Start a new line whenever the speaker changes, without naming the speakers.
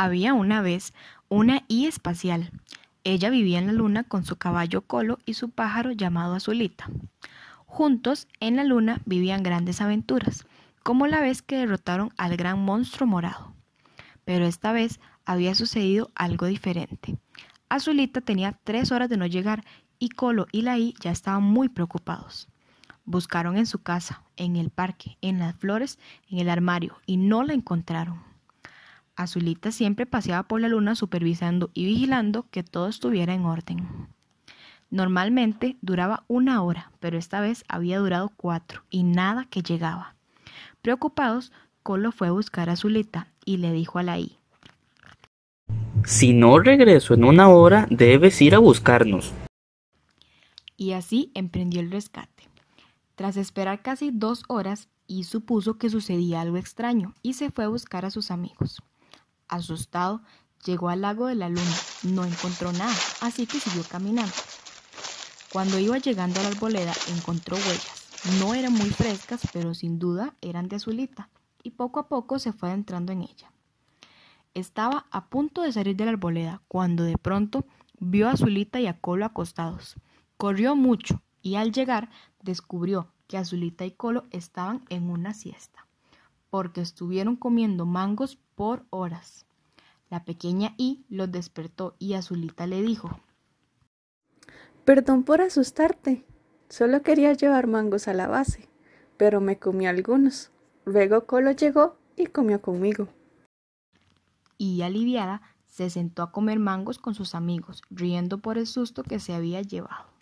Había una vez una I espacial. Ella vivía en la luna con su caballo Colo y su pájaro llamado Azulita. Juntos, en la luna vivían grandes aventuras, como la vez que derrotaron al gran monstruo morado. Pero esta vez había sucedido algo diferente. Azulita tenía tres horas de no llegar y Colo y la I ya estaban muy preocupados. Buscaron en su casa, en el parque, en las flores, en el armario y no la encontraron. Azulita siempre paseaba por la luna supervisando y vigilando que todo estuviera en orden. Normalmente duraba una hora, pero esta vez había durado cuatro y nada que llegaba. Preocupados, Colo fue a buscar a Azulita y le dijo a la I.
Si no regreso en una hora, debes ir a buscarnos.
Y así emprendió el rescate. Tras esperar casi dos horas, I supuso que sucedía algo extraño y se fue a buscar a sus amigos. Asustado, llegó al lago de la luna. No encontró nada, así que siguió caminando. Cuando iba llegando a la arboleda, encontró huellas. No eran muy frescas, pero sin duda eran de azulita, y poco a poco se fue adentrando en ella. Estaba a punto de salir de la arboleda cuando de pronto vio a Azulita y a Colo acostados. Corrió mucho y al llegar descubrió que Azulita y Colo estaban en una siesta porque estuvieron comiendo mangos por horas. La pequeña I los despertó y Azulita le dijo
Perdón por asustarte. Solo quería llevar mangos a la base, pero me comí algunos. Luego Colo llegó y comió conmigo.
Y aliviada, se sentó a comer mangos con sus amigos, riendo por el susto que se había llevado.